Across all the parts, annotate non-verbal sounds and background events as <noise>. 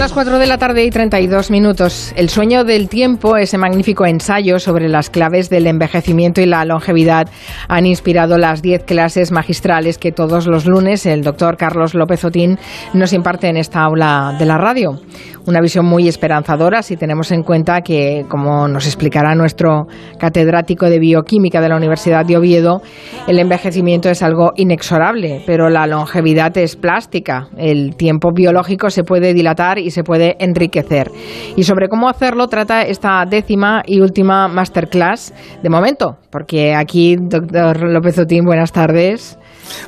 las 4 de la tarde y 32 minutos. El sueño del tiempo, ese magnífico ensayo sobre las claves del envejecimiento y la longevidad, han inspirado las 10 clases magistrales que todos los lunes el doctor Carlos López Otín nos imparte en esta aula de la radio una visión muy esperanzadora si tenemos en cuenta que, como nos explicará nuestro catedrático de bioquímica de la Universidad de Oviedo, el envejecimiento es algo inexorable, pero la longevidad es plástica. El tiempo biológico se puede dilatar y se puede enriquecer. Y sobre cómo hacerlo trata esta décima y última masterclass de momento, porque aquí, doctor López Otín, buenas tardes.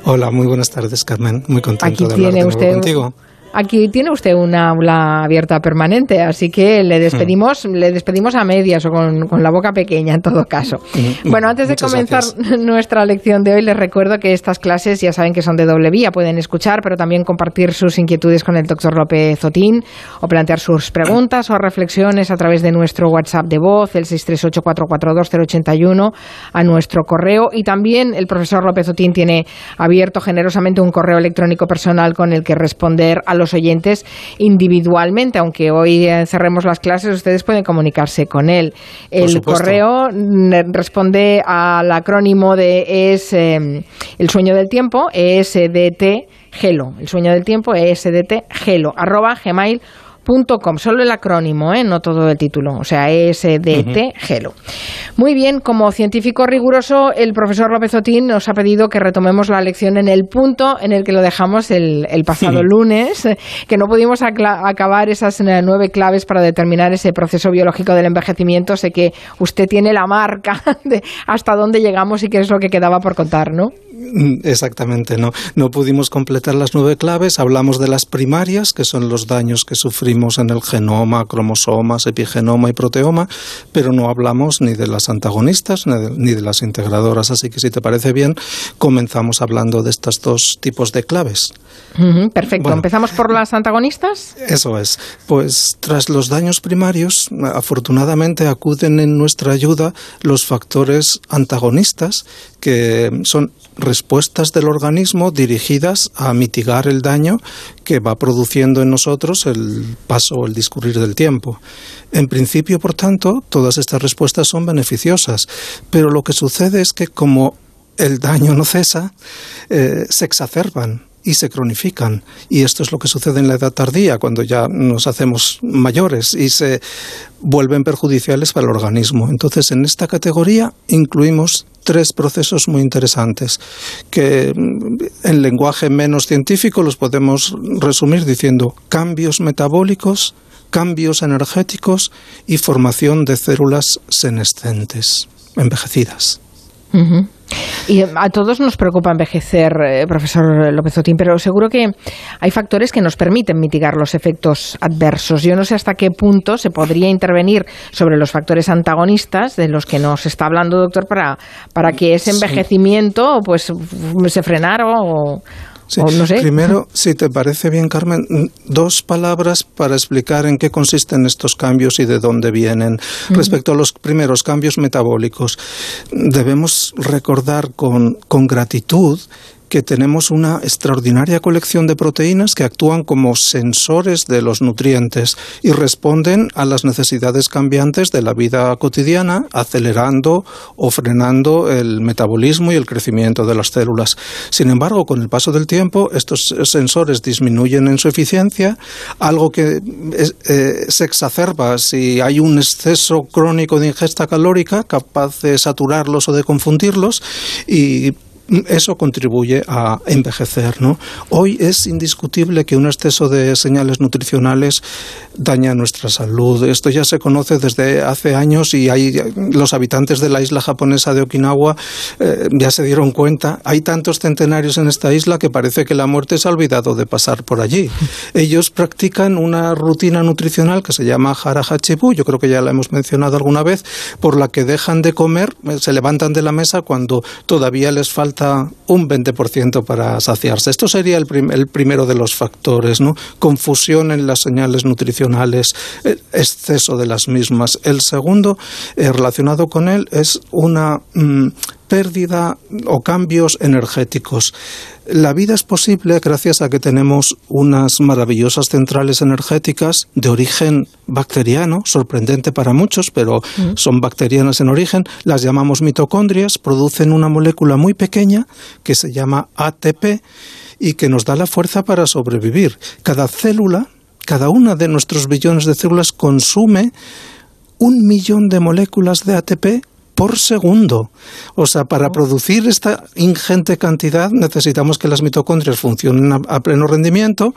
Hola, muy buenas tardes, Carmen. Muy contento de hablar de usted contigo. Aquí tiene usted una aula abierta permanente, así que le despedimos, le despedimos a medias o con, la boca pequeña en todo caso. Mm, bueno, antes de comenzar <laughs> nuestra lección de hoy, les recuerdo que estas clases ya saben que son de doble vía, pueden escuchar, pero también compartir sus inquietudes con el doctor López Otín o plantear sus preguntas o reflexiones a través de nuestro WhatsApp de voz, el 638-442-081, a nuestro correo. Y también el profesor López Otín tiene abierto generosamente un correo electrónico personal con el que responder a los los oyentes individualmente, aunque hoy cerremos las clases, ustedes pueden comunicarse con él. El correo responde al acrónimo de es em, el sueño del tiempo, ESDT Gelo, el sueño del tiempo, ESDT Gelo, arroba gmail Com, solo el acrónimo, ¿eh? no todo el título, o sea, ESDT Gelo. Muy bien, como científico riguroso, el profesor López Otín nos ha pedido que retomemos la lección en el punto en el que lo dejamos el, pasado lunes, que no pudimos acabar esas eh, nueve claves para determinar ese proceso biológico del envejecimiento. Sé que usted tiene la marca <laughs> de hasta dónde llegamos y qué es lo que quedaba por contar, ¿no? Mm, exactamente, no. No pudimos completar las nueve claves. Hablamos de las primarias, que son los daños que sufrimos en el genoma, cromosomas, epigenoma y proteoma, pero no hablamos ni de las antagonistas ni de, las integradoras. Así que, si te parece bien, comenzamos hablando de estos dos tipos de claves. perfecto. ¿Empezamos por las antagonistas? Eso es. Pues tras los daños primarios, afortunadamente acuden en nuestra ayuda los factores antagonistas, que son respuestas del organismo dirigidas a mitigar el daño que va produciendo en nosotros el paso o el discurrir del tiempo. En principio, por tanto, todas estas respuestas son beneficiosas, pero lo que sucede es que como el daño no cesa, eh, se exacerban y se cronifican. Y esto es lo que sucede en la edad tardía, cuando ya nos hacemos mayores y se vuelven perjudiciales para el organismo. Entonces, en esta categoría incluimos tres procesos muy interesantes que mm, en lenguaje menos científico los podemos resumir diciendo cambios metabólicos, cambios energéticos y formación de células senescentes, envejecidas. Y a todos nos preocupa envejecer, eh, profesor López Otín, pero seguro que hay factores que nos permiten mitigar los efectos adversos. Yo no sé hasta qué punto se podría intervenir sobre los factores antagonistas de los que nos está hablando, doctor, para, para que ese envejecimiento pues se frenara o, Primero, si te parece bien, Carmen, dos palabras para explicar en qué consisten estos cambios y de dónde vienen. Respecto a los primeros cambios metabólicos, debemos recordar con, con gratitud que tenemos una extraordinaria colección de proteínas que actúan como sensores de los nutrientes y responden a las necesidades cambiantes de la vida cotidiana, acelerando o frenando el metabolismo y el crecimiento de las células. Sin embargo, con el paso del tiempo, estos sensores disminuyen en su eficiencia, algo que eh, se exacerba si hay un exceso crónico de ingesta calórica capaz de saturarlos o de confundirlos y eso contribuye a envejecer. ¿no? Hoy es indiscutible que un exceso de señales nutricionales daña nuestra salud. Esto ya se conoce desde hace años y hay, los habitantes de la isla japonesa de Okinawa eh, ya se dieron cuenta. Hay tantos centenarios en esta isla que parece que la muerte se ha olvidado de pasar por allí. Ellos practican una rutina nutricional que se llama harahachibu, yo creo que ya la hemos mencionado alguna vez, por la que dejan de comer, se levantan de la mesa cuando todavía les falta un 20% para saciarse. Esto sería el, primero de los factores, ¿no? Confusión en las señales nutricionales, exceso de las mismas. El segundo, eh, relacionado con él, es una mm, pérdida o cambios energéticos. La vida es posible gracias a que tenemos unas maravillosas centrales energéticas de origen bacteriano, sorprendente para muchos, pero son bacterianas en origen. Las llamamos mitocondrias, producen una molécula muy pequeña que se llama ATP y que nos da la fuerza para sobrevivir. Cada célula, cada una de nuestros billones de células consume un millón de moléculas de ATP por segundo. O sea, para producir esta ingente cantidad necesitamos que las mitocondrias funcionen a, pleno rendimiento.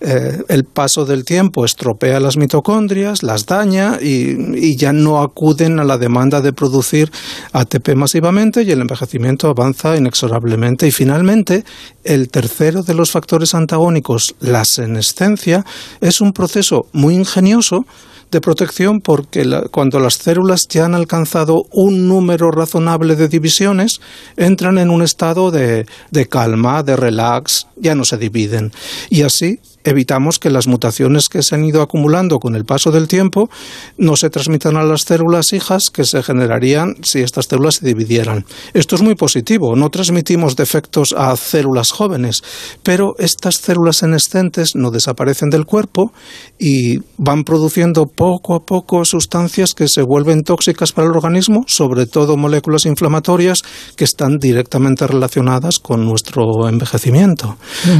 Eh, el paso del tiempo estropea las mitocondrias, las daña y, ya no acuden a la demanda de producir ATP masivamente y el envejecimiento avanza inexorablemente. Y finalmente, el tercero de los factores antagónicos, la senescencia, es un proceso muy ingenioso de protección porque cuando las células ya han alcanzado un número razonable de divisiones, entran en un estado de, de calma, de relax, ya no se dividen. Y así evitamos que las mutaciones que se han ido acumulando con el paso del tiempo no se transmitan a las células hijas que se generarían si estas células se dividieran. Esto es muy positivo, no transmitimos defectos a células jóvenes, pero estas células senescentes no desaparecen del cuerpo y van produciendo poco a poco sustancias que se vuelven tóxicas para el organismo, sobre todo moléculas inflamatorias que están directamente relacionadas con nuestro envejecimiento.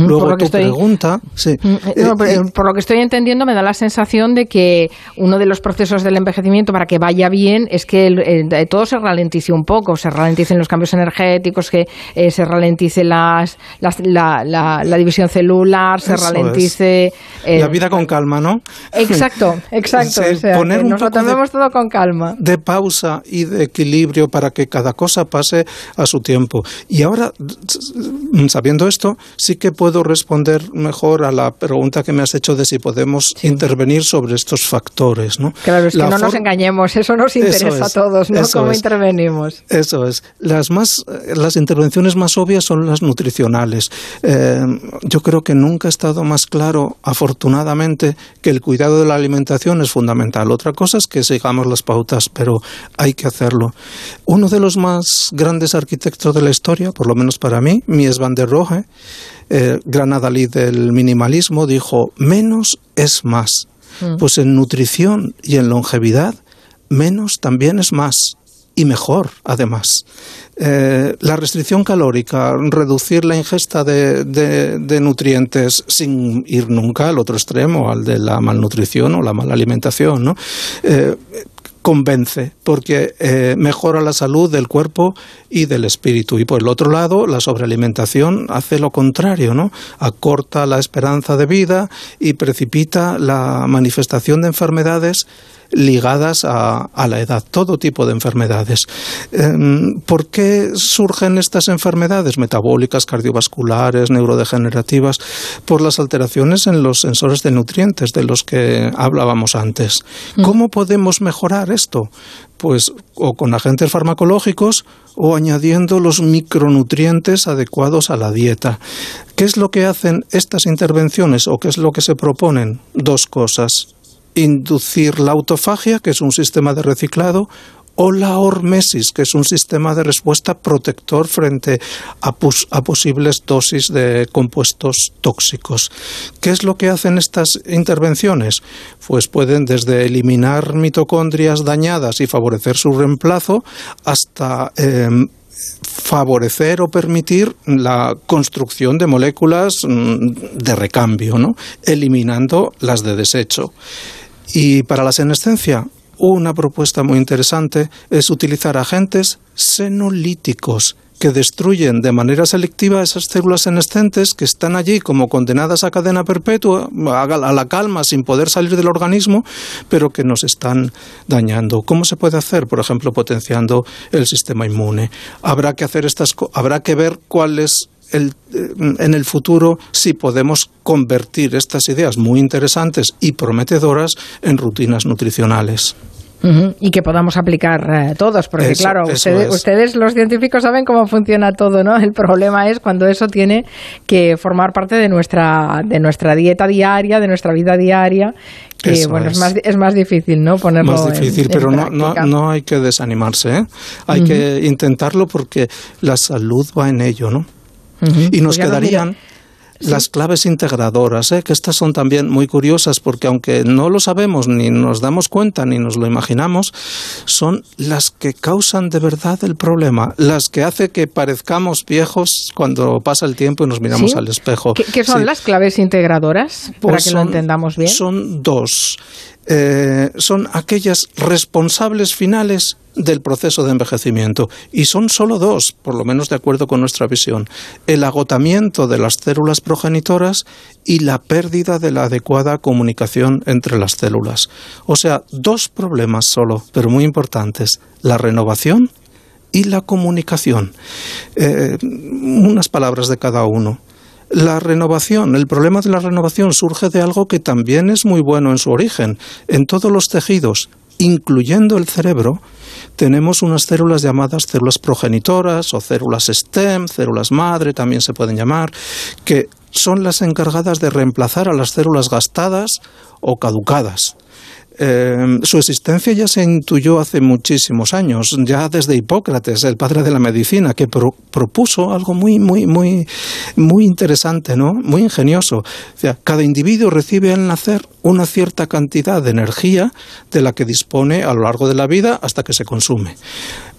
Luego tu pregunta, sí. Eh, por lo que estoy entendiendo, me da la sensación de que uno de los procesos del envejecimiento para que vaya bien es que todo se ralentice un poco, se ralenticen los cambios energéticos, que eh, se ralentice las, la, división celular, se ralentice. la vida con calma, ¿no? Exacto, <laughs> exacto. poner un nos lo tomemos todo con calma. De pausa y de equilibrio para que cada cosa pase a su tiempo. Y ahora, sabiendo esto, sí que puedo responder mejor a la pregunta que me has hecho de si podemos intervenir sobre estos factores. ¿no? Claro, es que no nos engañemos, eso nos interesa a todos, ¿no? ¿Cómo intervenimos? Eso es. Las, más, las intervenciones más obvias son las nutricionales. Eh, yo creo que nunca ha estado más claro, afortunadamente, que el cuidado de la alimentación es fundamental. Otra cosa es que sigamos las pautas, pero hay que hacerlo. Uno de los más grandes arquitectos de la historia, por lo menos para mí, Mies van der Rohe, eh, gran adalid del minimalismo, dijo, menos es más. Mm. Pues en nutrición y en longevidad, menos también es más y mejor, además. Eh, la restricción calórica, reducir la ingesta de, nutrientes sin ir nunca al otro extremo, al de la malnutrición o la mala alimentación, ¿no? Eh, convence, porque eh, mejora la salud del cuerpo y del espíritu. Y por el otro lado, la sobrealimentación hace lo contrario, ¿no? Acorta la esperanza de vida y precipita la manifestación de enfermedades ligadas a, la edad, todo tipo de enfermedades. Em, ¿Por qué surgen estas enfermedades metabólicas, cardiovasculares, neurodegenerativas? Por las alteraciones en los sensores de nutrientes de los que hablábamos antes. Mm. ¿Cómo podemos mejorar esto? Pues o con agentes farmacológicos o añadiendo los micronutrientes adecuados a la dieta. ¿Qué es lo que hacen estas intervenciones o qué es lo que se proponen? Dos cosas inducir la autofagia, que es un sistema de reciclado, o la hormesis, que es un sistema de respuesta protector frente a, posibles dosis de compuestos tóxicos. ¿Qué es lo que hacen estas intervenciones? Pues pueden desde eliminar mitocondrias dañadas y favorecer su reemplazo hasta em, favorecer o permitir la construcción de moléculas mm, de recambio, ¿no? eliminando las de desecho. Y para la senescencia, una propuesta muy interesante es utilizar agentes senolíticos que destruyen de manera selectiva esas células senescentes que están allí como condenadas a cadena perpetua, a la calma, sin poder salir del organismo, pero que nos están dañando. ¿Cómo se puede hacer? Por ejemplo, potenciando el sistema inmune. Habrá que hacer estas, habrá que ver cuál es eh, en el futuro si podemos convertir estas ideas muy interesantes y prometedoras en rutinas nutricionales. Y que podamos aplicar eh, todos, porque claro, ustedes, los científicos saben cómo funciona todo, ¿no? El problema es cuando eso tiene que formar parte de nuestra, de nuestra dieta diaria, de nuestra vida diaria, que bueno, es. más, es más difícil, ¿no? Ponerlo Más difícil, pero no, no, no, hay que desanimarse, ¿eh? Hay que intentarlo porque la salud va en ello, ¿no? Y nos pues quedarían las claves integradoras, ¿eh? que estas son también muy curiosas porque aunque no lo sabemos, ni nos damos cuenta, ni nos lo imaginamos, son las que causan de verdad el problema, las que hace que parezcamos viejos cuando pasa el tiempo y nos miramos al espejo. ¿Qué, son las claves integradoras? Para pues que lo entendamos bien. Son dos. Eh, son aquellas responsables finales del proceso de envejecimiento. Y son solo dos, por lo menos de acuerdo con nuestra visión. El agotamiento de las células progenitoras y la pérdida de la adecuada comunicación entre las células. O sea, dos problemas solo, pero muy importantes. La renovación y la comunicación. Eh, unas palabras de cada uno. La renovación, el problema de la renovación surge de algo que también es muy bueno en su origen. En todos los tejidos, incluyendo el cerebro, tenemos unas células llamadas células progenitoras o células STEM, células madre también se pueden llamar, que son las encargadas de reemplazar a las células gastadas o caducadas. Em, su existencia ya se intuyó hace muchísimos años, ya desde Hipócrates, el padre de la medicina, que propuso algo muy, muy, muy, muy interesante, ¿no? Muy ingenioso. Cada individuo recibe al nacer una cierta cantidad de energía de la que dispone a lo largo de la vida hasta que se consume.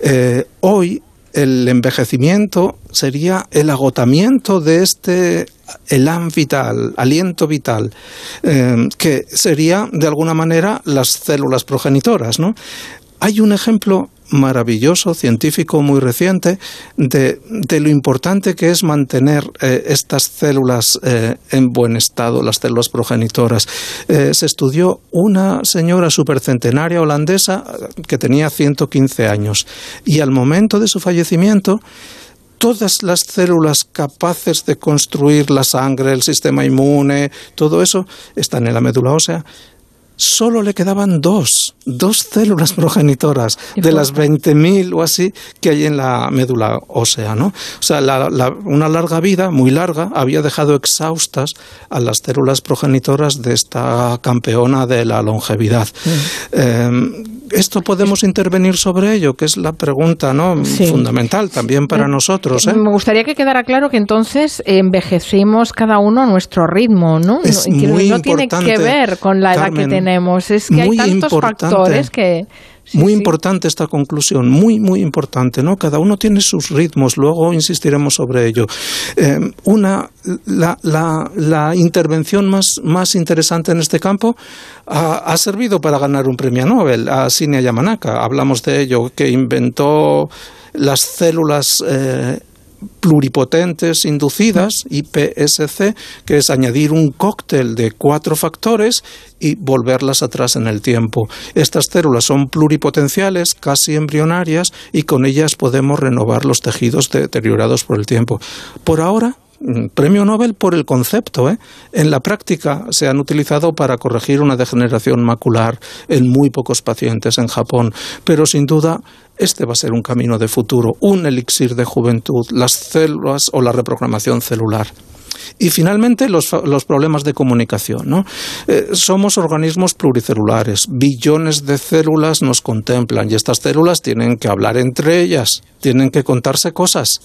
Eh, hoy el envejecimiento sería el agotamiento de este elan vital, aliento vital, eh, que sería de alguna manera las células progenitoras. ¿no? Hay un ejemplo maravilloso, científico muy reciente, de, lo importante que es mantener eh, estas células eh, en buen estado, las células progenitoras. Eh, se estudió una señora supercentenaria holandesa que tenía 115 años y al momento de su fallecimiento todas las células capaces de construir la sangre, el sistema inmune, todo eso están en la médula ósea solo le quedaban dos, dos células <laughs> progenitoras de las 20.000 o así que hay en la médula ósea, ¿no? O sea, una larga vida, muy larga, había dejado exhaustas a las células progenitoras de esta campeona de la longevidad. Mm. Em, esto podemos intervenir sobre ello, que es la pregunta ¿no? fundamental también para mm. nosotros. ¿eh? Me gustaría que quedara claro que entonces envejecemos cada uno a nuestro ritmo, ¿no? no, tiene que ver con la edad que tenemos, es que hay tantos factores que muy importante esta conclusión, muy, muy importante, ¿no? Cada uno tiene sus ritmos, luego insistiremos sobre ello. Eh, una, la, la, la, intervención más, más interesante en este campo ha, ha, servido para ganar un premio Nobel a Shinya Yamanaka. Hablamos de ello, que inventó las células eh, pluripotentes inducidas, IPSC, que es añadir un cóctel de cuatro factores y volverlas atrás en el tiempo. Estas células son pluripotenciales, casi embrionarias, y con ellas podemos renovar los tejidos deteriorados por el tiempo. Por ahora, premio Nobel por el concepto. ¿eh? En la práctica se han utilizado para corregir una degeneración macular en muy pocos pacientes en Japón, pero sin duda este va a ser un camino de futuro, un elixir de juventud, las células o la reprogramación celular. Y finalmente los, problemas de comunicación. ¿no? Eh, somos organismos pluricelulares, billones de células nos contemplan y estas células tienen que hablar entre ellas, tienen que contarse cosas.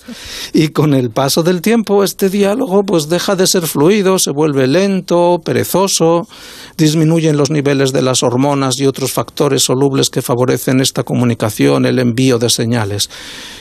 Y con el paso del tiempo este diálogo pues deja de ser fluido, se vuelve lento, perezoso, disminuyen los niveles de las hormonas y otros factores solubles que favorecen esta comunicación, el envío de señales.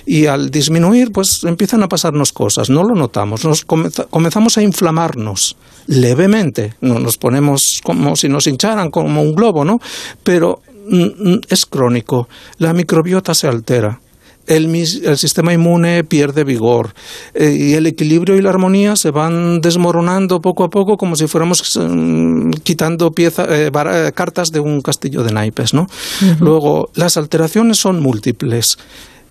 Y al disminuir pues empiezan a pasarnos cosas, no lo notamos, nos comenzamos a inflamarnos levemente, nos ponemos como si nos hincharan como un globo, ¿no? Pero mm, mm, es crónico, la microbiota se altera. El, sistema inmune pierde vigor eh, y el equilibrio y la armonía se van desmoronando poco a poco como si fuéramos mm, quitando eh, eh, cartas de un castillo de naipes. ¿no? Luego, las alteraciones son múltiples.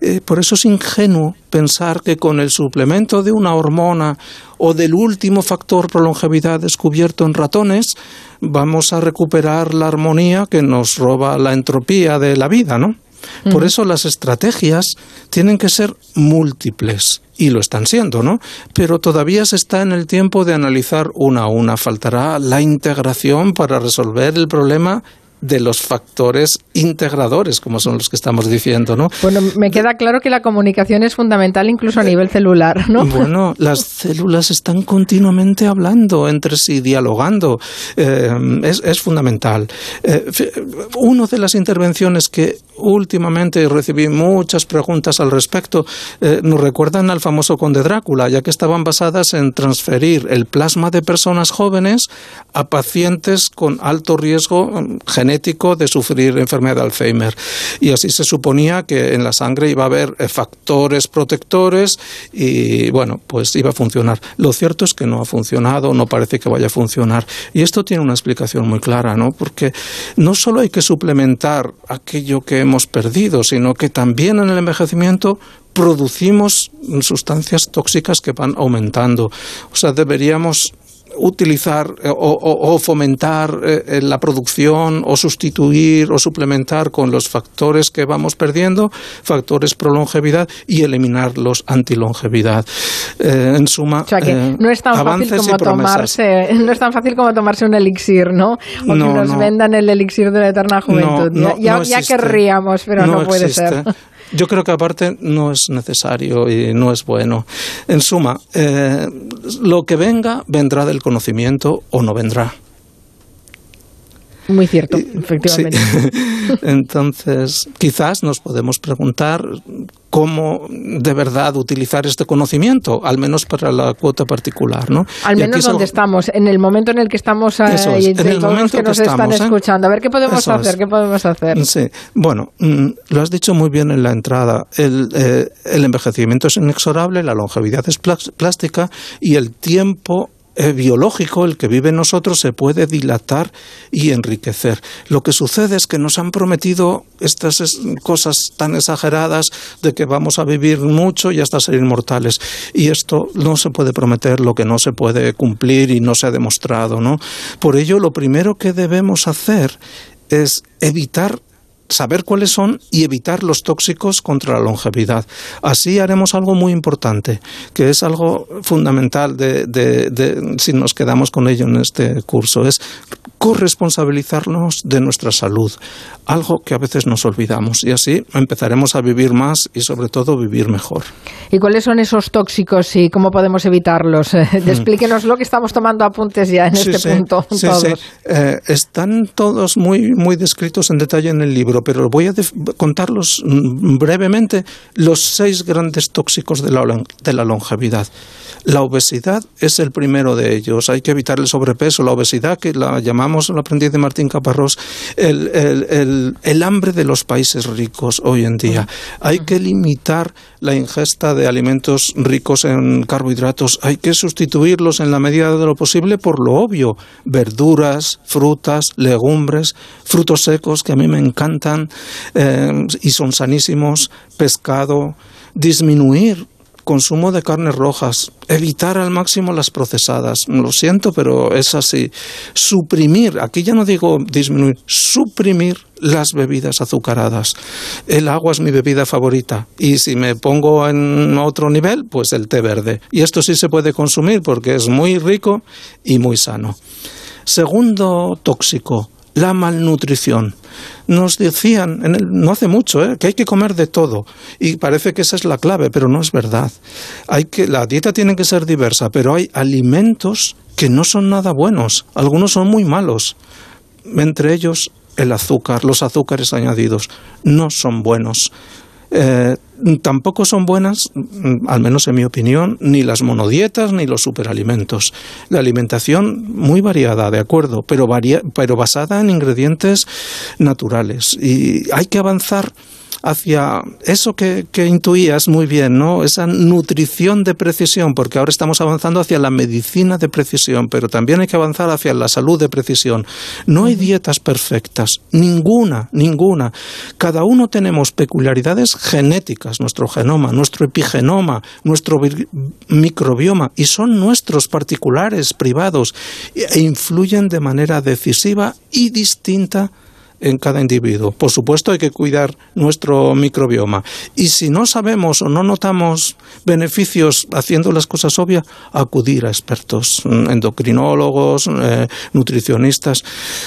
Eh, por eso es ingenuo pensar que con el suplemento de una hormona o del último factor pro longevidad descubierto en ratones vamos a recuperar la armonía que nos roba la entropía de la vida, ¿no? Por eso las estrategias tienen que ser múltiples y lo están siendo, ¿no? Pero todavía se está en el tiempo de analizar una a una. Faltará la integración para resolver el problema de los factores integradores, como son los que estamos diciendo, ¿no? Bueno, me queda claro que la comunicación es fundamental incluso a eh, nivel celular, ¿no? Bueno, las células están continuamente hablando entre sí, dialogando. Eh, es, fundamental. Eh, una de las intervenciones que últimamente recibí muchas preguntas al respecto nos recuerdan al famoso conde Drácula, ya que estaban basadas en transferir el plasma de personas jóvenes a pacientes con alto riesgo genético de sufrir enfermedad de Alzheimer. Y así se suponía que en la sangre iba a haber eh, factores protectores y, bueno, pues iba a funcionar. Lo cierto es que no ha funcionado, no parece que vaya a funcionar. Y esto tiene una explicación muy clara, ¿no? Porque no solo hay que suplementar aquello que hemos perdido, sino que también en el envejecimiento producimos sustancias tóxicas que van aumentando. O sea, deberíamos utilizar eh, o, fomentar eh, la producción o sustituir o suplementar con los factores que vamos perdiendo, factores pro longevidad y eliminar los antilongevidad. Eh, en suma, no es tan fácil como tomarse, no es tan fácil como tomarse un elixir, ¿no? O que nos vendan el elixir de la eterna juventud. ya, ya, querríamos, pero no, puede ser. Yo creo que aparte no es necesario y no es bueno. En suma, eh, lo que venga vendrá del conocimiento o no vendrá. Muy cierto, efectivamente. <laughs> Entonces, quizás nos podemos preguntar cómo de verdad utilizar este conocimiento, al menos para la cuota particular, ¿no? Al menos donde estamos, en el momento en el que estamos ahí, en el todos los que, nos están ¿eh? escuchando. A ver qué podemos hacer, qué podemos hacer. Sí, bueno, mm, lo has dicho muy bien en la entrada. El, eh, el envejecimiento es inexorable, la longevidad es plástica y el tiempo eh, biológico, el que vive en nosotros, se puede dilatar y enriquecer. Lo que sucede es que nos han prometido estas cosas tan exageradas de que vamos a vivir mucho y hasta ser inmortales. Y esto no se puede prometer lo que no se puede cumplir y no se ha demostrado, ¿no? Por ello, lo primero que debemos hacer es evitar saber cuáles son y evitar los tóxicos contra la longevidad. Así haremos algo muy importante, que es algo fundamental de, si nos quedamos con ello en este curso, es corresponsabilizarnos de nuestra salud, algo que a veces nos olvidamos y así empezaremos a vivir más y sobre todo vivir mejor. ¿Y cuáles son esos tóxicos y cómo podemos evitarlos? <laughs> Mm. Explíquenos lo que estamos tomando apuntes ya en este punto. Sí, eh, están todos muy, muy descritos en detalle en el libro pero voy a contarlos mm, brevemente los seis grandes tóxicos de la, longevidad. La obesidad es el primero de ellos. Hay que evitar el sobrepeso, la obesidad, que la llamamos, lo aprendí de Martín Caparrós, el, hambre de los países ricos hoy en día. Hay que limitar la ingesta de alimentos ricos en carbohidratos. Hay que sustituirlos en la medida de lo posible por lo obvio. Verduras, frutas, legumbres, frutos secos, que a mí me eh, y son sanísimos, pescado, disminuir consumo de carnes rojas, evitar al máximo las procesadas. Lo siento, pero es así. Suprimir, aquí ya no digo disminuir, suprimir las bebidas azucaradas. El agua es mi bebida favorita y si me pongo en otro nivel, pues el té verde. Y esto sí se puede consumir porque es muy rico y muy sano. Segundo tóxico, la malnutrición. Nos decían, no hace mucho, ¿eh? que hay que comer de todo. Y parece que esa es la clave, pero no es verdad. Hay que, la dieta tiene que ser diversa, pero hay alimentos que no son nada buenos. Algunos son muy malos. Entre ellos el azúcar, los azúcares añadidos, no son buenos. Eh, tampoco son buenas, mm, al menos en mi opinión, ni las monodietas ni los superalimentos. La alimentación muy variada, de acuerdo, pero, pero basada en ingredientes naturales. Y hay que avanzar hacia eso que, que intuías muy bien, ¿no? Esa nutrición de precisión, porque ahora estamos avanzando hacia la medicina de precisión, pero también hay que avanzar hacia la salud de precisión. No hay dietas perfectas, ninguna, ninguna. Cada uno tenemos peculiaridades genéticas, nuestro genoma, nuestro epigenoma, nuestro microbioma, y son nuestros particulares, privados, e influyen de manera decisiva y distinta en cada individuo. Por supuesto hay que cuidar nuestro microbioma. Y si no sabemos o no notamos beneficios haciendo las cosas obvias, acudir a expertos, mm, endocrinólogos, eh, nutricionistas.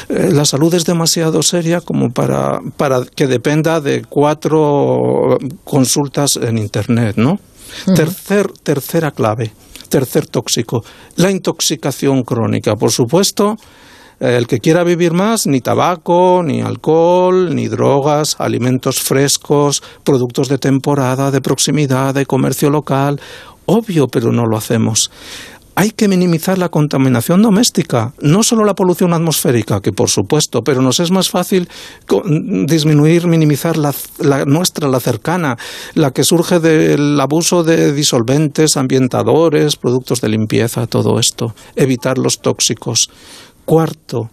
Eh, la salud es demasiado seria como para, para que dependa de cuatro consultas en Internet, ¿no? Tercer, tercera clave, tercer tóxico, la intoxicación crónica. Por supuesto, el que quiera vivir más, ni tabaco, ni alcohol, ni drogas, alimentos frescos, productos de temporada, de proximidad, de comercio local. Obvio, pero no lo hacemos hay que minimizar la contaminación doméstica, no solo la polución atmosférica, que por supuesto, pero nos es más fácil disminuir, minimizar la, nuestra, la cercana, la que surge del abuso de disolventes, ambientadores, productos de limpieza, todo esto, evitar los tóxicos. Cuarto,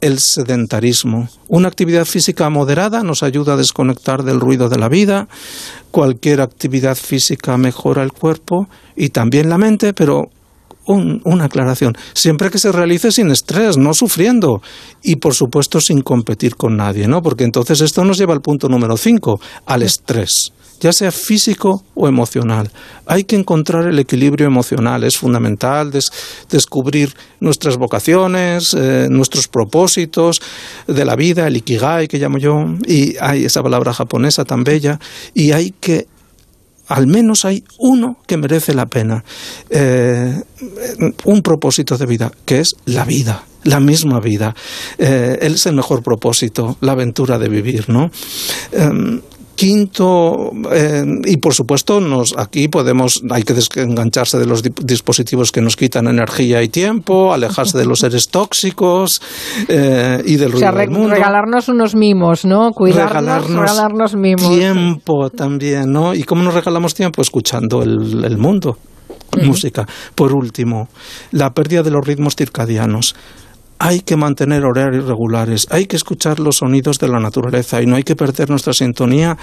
el sedentarismo. Una actividad física moderada nos ayuda a desconectar del ruido de la vida. Cualquier actividad física mejora el cuerpo y también la mente, pero una aclaración, siempre que se realice sin estrés, no sufriendo y por supuesto sin competir con nadie, ¿no? Porque entonces esto nos lleva al punto número cinco, al estrés ya sea físico o emocional. Hay que encontrar el equilibrio emocional, es fundamental descubrir nuestras vocaciones, eh, nuestros propósitos de la vida, el ikigai que llamo yo, y hay esa palabra japonesa tan bella, y hay que al menos hay uno que merece la pena, eh, un propósito de vida, que es la vida la misma vida. Eh, él es el mejor propósito, la aventura de vivir, ¿no? Em, Quinto, eh, y por supuesto, nos, aquí podemos, hay que desengancharse de los dispositivos que nos quitan energía y tiempo, alejarse de los <laughs> seres tóxicos eh, y del ruido o sea, regalarnos unos mimos, ¿no? Cuidarnos, regalarnos, mimos. Tiempo también, ¿no? ¿Y cómo nos regalamos tiempo? Escuchando el, el mundo. Música. Por último, la pérdida de los ritmos circadianos hay que mantener horarios regulares, hay que escuchar los sonidos de la naturaleza y no hay que perder nuestra sintonía,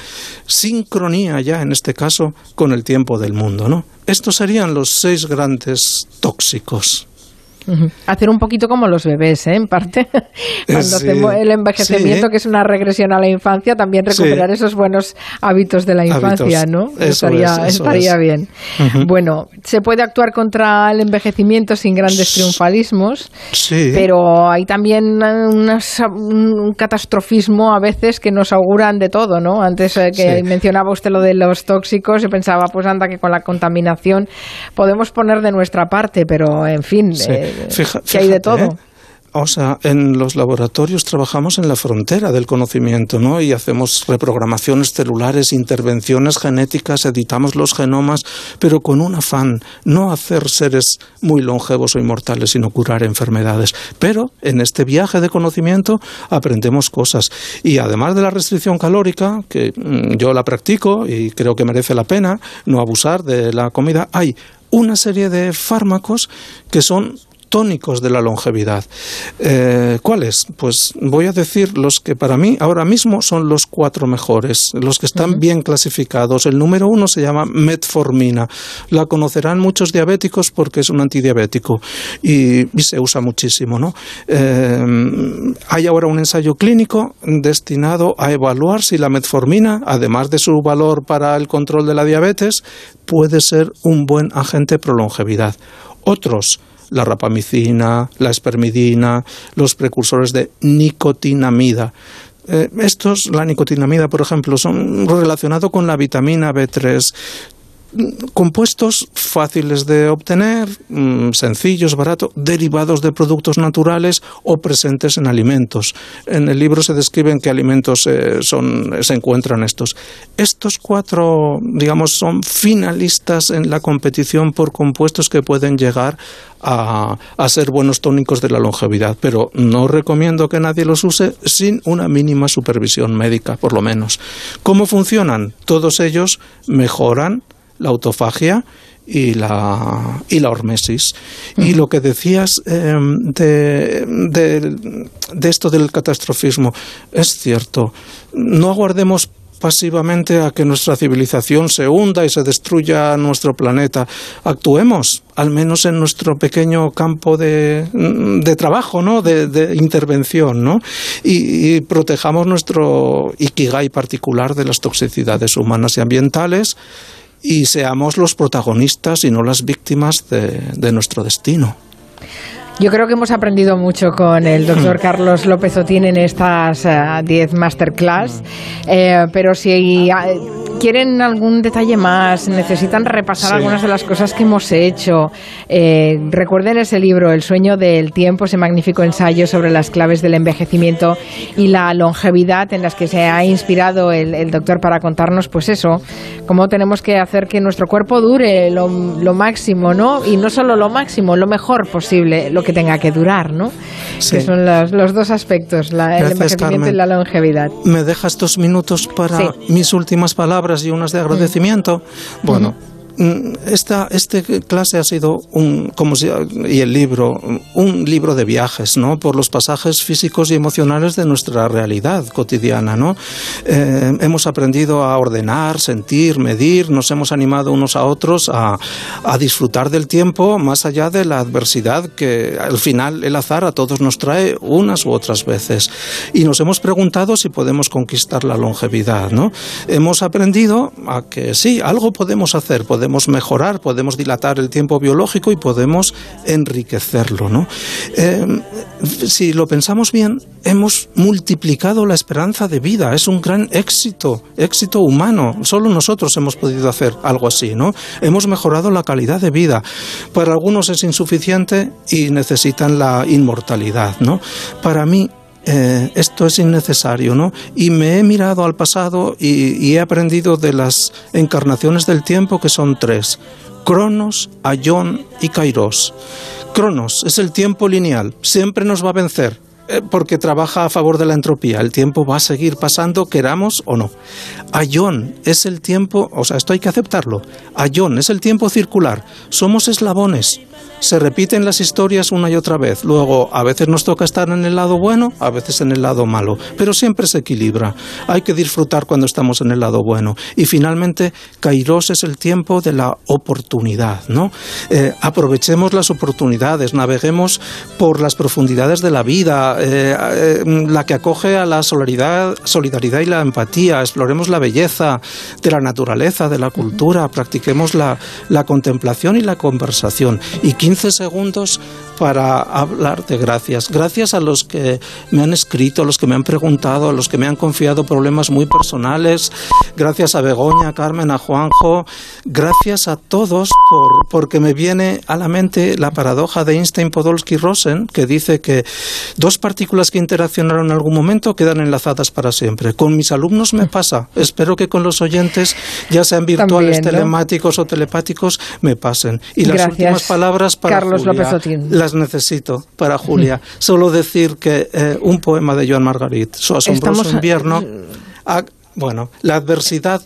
sincronía ya en este caso, con el tiempo del mundo. ¿no? Estos serían los seis grandes tóxicos. Hacer un poquito como los bebés, ¿eh? en parte. <laughs> Cuando hacemos el envejecimiento, que es una regresión a la infancia, también recuperar esos buenos hábitos de la infancia, ¿no? estaría, estaría bien. Bueno, se puede actuar contra el envejecimiento sin grandes triunfalismos, pero hay también un catastrofismo a veces que nos auguran de todo, ¿no? Antes eh, que mencionaba usted lo de los tóxicos, yo pensaba, pues anda que con la contaminación podemos poner de nuestra parte, pero en fin. Eh, que hay de todo. ¿eh? O sea, en los laboratorios trabajamos en la frontera del conocimiento, ¿no? Y hacemos reprogramaciones celulares, intervenciones genéticas, editamos los genomas, pero con un afán, no hacer seres muy longevos o inmortales, sino curar enfermedades. Pero en este viaje de conocimiento aprendemos cosas. Y además de la restricción calórica, que mm, yo la practico y creo que merece la pena no abusar de la comida, hay una serie de fármacos que son tónicos de la longevidad. Eh, ¿Cuáles? Pues voy a decir los que para mí ahora mismo son los cuatro mejores, los que están bien clasificados. El número uno se llama metformina. La conocerán muchos diabéticos porque es un antidiabético y, se usa muchísimo. ¿no? Eh, hay ahora un ensayo clínico destinado a evaluar si la metformina, además de su valor para el control de la diabetes, puede ser un buen agente pro longevidad. Otros la rapamicina, la espermidina, los precursores de nicotinamida. Eh, estos, la nicotinamida, por ejemplo, son relacionados con la vitamina B3. Compuestos fáciles de obtener, mm, sencillos, baratos, derivados de productos naturales o presentes en alimentos. En el libro se describen qué alimentos eh, son, se encuentran estos. Estos cuatro, digamos, son finalistas en la competición por compuestos que pueden llegar a, a ser buenos tónicos de la longevidad, pero no recomiendo que nadie los use sin una mínima supervisión médica, por lo menos. ¿Cómo funcionan? Todos ellos mejoran la autofagia y la, y la hormesis. Y lo que decías de, de, esto del catastrofismo, es cierto. No aguardemos pasivamente a que nuestra civilización se hunda y se destruya nuestro planeta. Actuemos, al menos en nuestro pequeño campo de, de trabajo, ¿no? De, intervención, ¿no? Y, y, protejamos nuestro ikigai particular de las toxicidades humanas y ambientales y seamos los protagonistas y no las víctimas de, de nuestro destino. Yo creo que hemos aprendido mucho con el doctor Carlos López Otín en estas 10 eh, masterclass, eh, pero si quieren algún detalle más, necesitan repasar algunas de las cosas que hemos hecho, eh, recuerden ese libro, El sueño del tiempo, ese magnífico ensayo sobre las claves del envejecimiento y la longevidad en las que se ha inspirado el, doctor para contarnos, pues eso, cómo tenemos que hacer que nuestro cuerpo dure lo, máximo, ¿no? Y no solo lo máximo, lo mejor posible, lo que tenga que durar, ¿no? Que son los, dos aspectos, el envejecimiento y la longevidad. ¿Me dejas dos minutos para mis últimas palabras y unas de agradecimiento? Bueno. Mm, esta este clase ha sido un como si, y el libro un libro de viajes no por los pasajes físicos y emocionales de nuestra realidad cotidiana no eh, hemos aprendido a ordenar sentir medir nos hemos animado unos a otros a, a disfrutar del tiempo más allá de la adversidad que al final el azar a todos nos trae unas u otras veces. Y nos hemos preguntado si podemos conquistar la longevidad no hemos aprendido a que sí algo podemos hacer podemos podemos mejorar, podemos dilatar el tiempo biológico y podemos enriquecerlo. ¿no? Eh, si lo pensamos bien, hemos multiplicado la esperanza de vida. Es un gran éxito, éxito humano. Solo nosotros hemos podido hacer algo así. ¿no? Hemos mejorado la calidad de vida. Para algunos es insuficiente y necesitan la inmortalidad. ¿no? Para mí eh, esto es innecesario, ¿no? Y me he mirado al pasado y, he aprendido de las encarnaciones del tiempo que son tres. Cronos, Ayón y Kairos. Cronos es el tiempo lineal, siempre nos va a vencer, eh, porque trabaja a favor de la entropía. El tiempo va a seguir pasando, queramos o no. Ayón es el tiempo, o sea, esto hay que aceptarlo. Ayón es el tiempo circular. Somos eslabones se repiten las historias una y otra vez. Luego, a veces nos toca estar en el lado bueno, a veces en el lado malo, pero siempre se equilibra. Hay que disfrutar cuando estamos en el lado bueno. Y finalmente, Kairos es el tiempo de la oportunidad, ¿no? Eh, aprovechemos las oportunidades, naveguemos por las profundidades de la vida, eh, eh, la que acoge a la solidaridad, solidaridad y la empatía, exploremos la belleza de la naturaleza, de la cultura, practiquemos la, la contemplación y la conversación. Y 15 segundos para hablar de gracias. Gracias a los que me han escrito, a los que me han preguntado, a los que me han confiado problemas muy personales. Gracias a Begoña, a Carmen, a Juanjo. Gracias a todos por, porque me viene a la mente la paradoja de Einstein-Podolsky-Rosen, que dice que dos partículas que interaccionaron en algún momento quedan enlazadas para siempre. Con mis alumnos me pasa. Espero que con los oyentes, ya sean virtuales, telemáticos o telepáticos, me pasen. Y las últimas palabras para Carlos Julia, López las necesito para Julia. <laughs> Solo decir que eh, un poema de Joan Margarit, su asombroso invierno, bueno, la adversidad,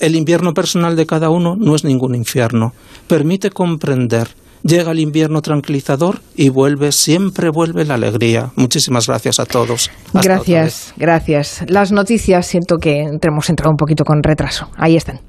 el invierno personal de cada uno no es ningún infierno. Permite comprender. Llega el invierno tranquilizador y vuelve, siempre vuelve la alegría. Muchísimas gracias a todos. gracias, gracias. Las noticias siento que hemos entrado un poquito con retraso. Ahí están.